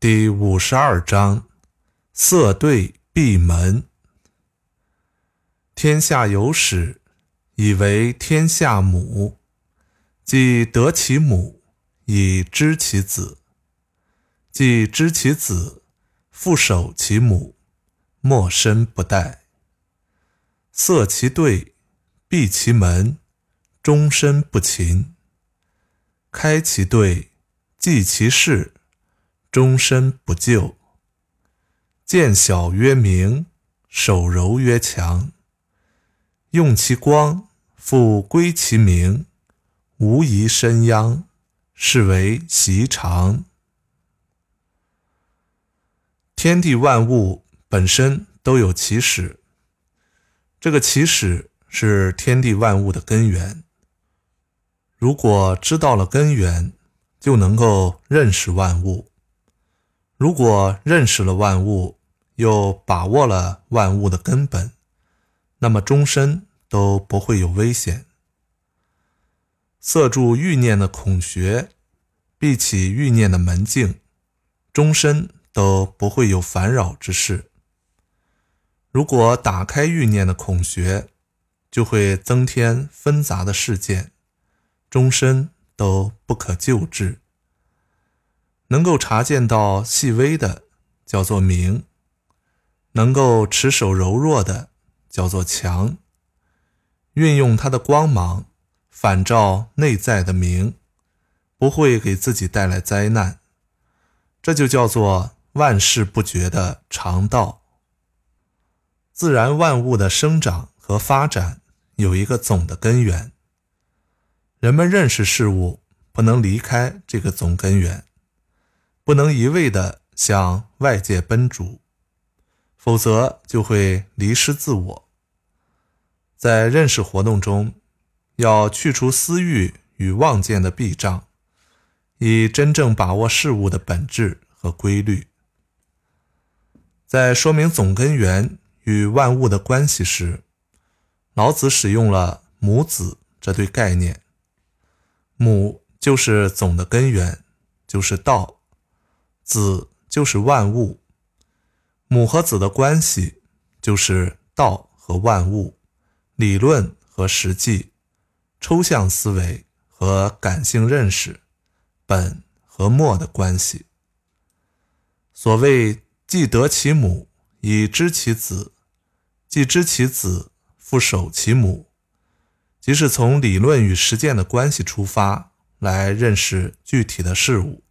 第五十二章：色对闭门。天下有始，以为天下母。既得其母，以知其子；既知其子，复守其母，莫身不殆。色其对，闭其门，终身不勤；开其对，济其事，终身不救。见小曰明，守柔曰强。用其光，复归其明。无疑身殃，是为习常。天地万物本身都有起始，这个起始是天地万物的根源。如果知道了根源，就能够认识万物；如果认识了万物，又把握了万物的根本，那么终身都不会有危险。塞住欲念的孔穴，闭起欲念的门径，终身都不会有烦扰之事。如果打开欲念的孔穴，就会增添纷杂的事件，终身都不可救治。能够察见到细微的，叫做明；能够持守柔弱的，叫做强。运用它的光芒。反照内在的明，不会给自己带来灾难，这就叫做万事不绝的常道。自然万物的生长和发展有一个总的根源，人们认识事物不能离开这个总根源，不能一味的向外界奔逐，否则就会迷失自我。在认识活动中。要去除私欲与妄见的壁障，以真正把握事物的本质和规律。在说明总根源与万物的关系时，老子使用了母子这对概念。母就是总的根源，就是道；子就是万物。母和子的关系就是道和万物，理论和实际。抽象思维和感性认识，本和末的关系。所谓“既得其母，以知其子；既知其子，复守其母”，即是从理论与实践的关系出发来认识具体的事物。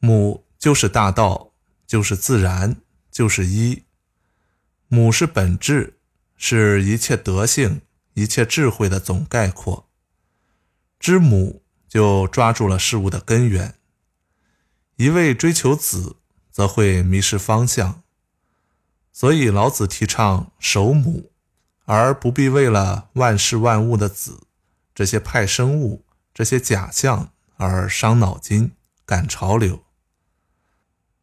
母就是大道，就是自然，就是一。母是本质，是一切德性。一切智慧的总概括，知母就抓住了事物的根源。一味追求子，则会迷失方向。所以老子提倡守母，而不必为了万事万物的子这些派生物、这些假象而伤脑筋、赶潮流。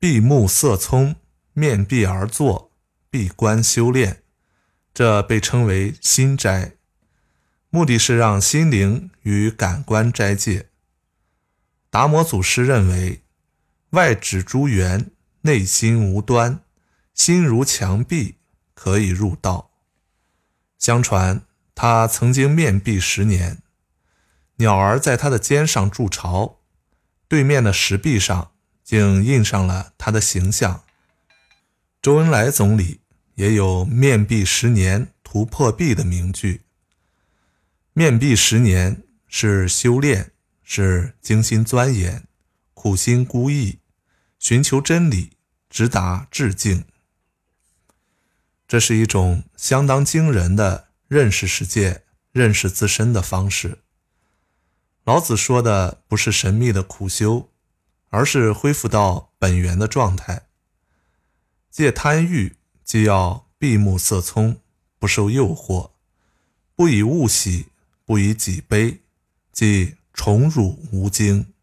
闭目色聪，面壁而坐，闭关修炼，这被称为心斋。目的是让心灵与感官斋戒。达摩祖师认为，外指诸缘，内心无端，心如墙壁，可以入道。相传他曾经面壁十年，鸟儿在他的肩上筑巢，对面的石壁上竟印上了他的形象。周恩来总理也有“面壁十年，图破壁”的名句。面壁十年是修炼，是精心钻研、苦心孤诣，寻求真理，直达致敬。这是一种相当惊人的认识世界、认识自身的方式。老子说的不是神秘的苦修，而是恢复到本源的状态。戒贪欲，既要闭目色聪，不受诱惑，不以物喜。不以己悲，即宠辱无惊。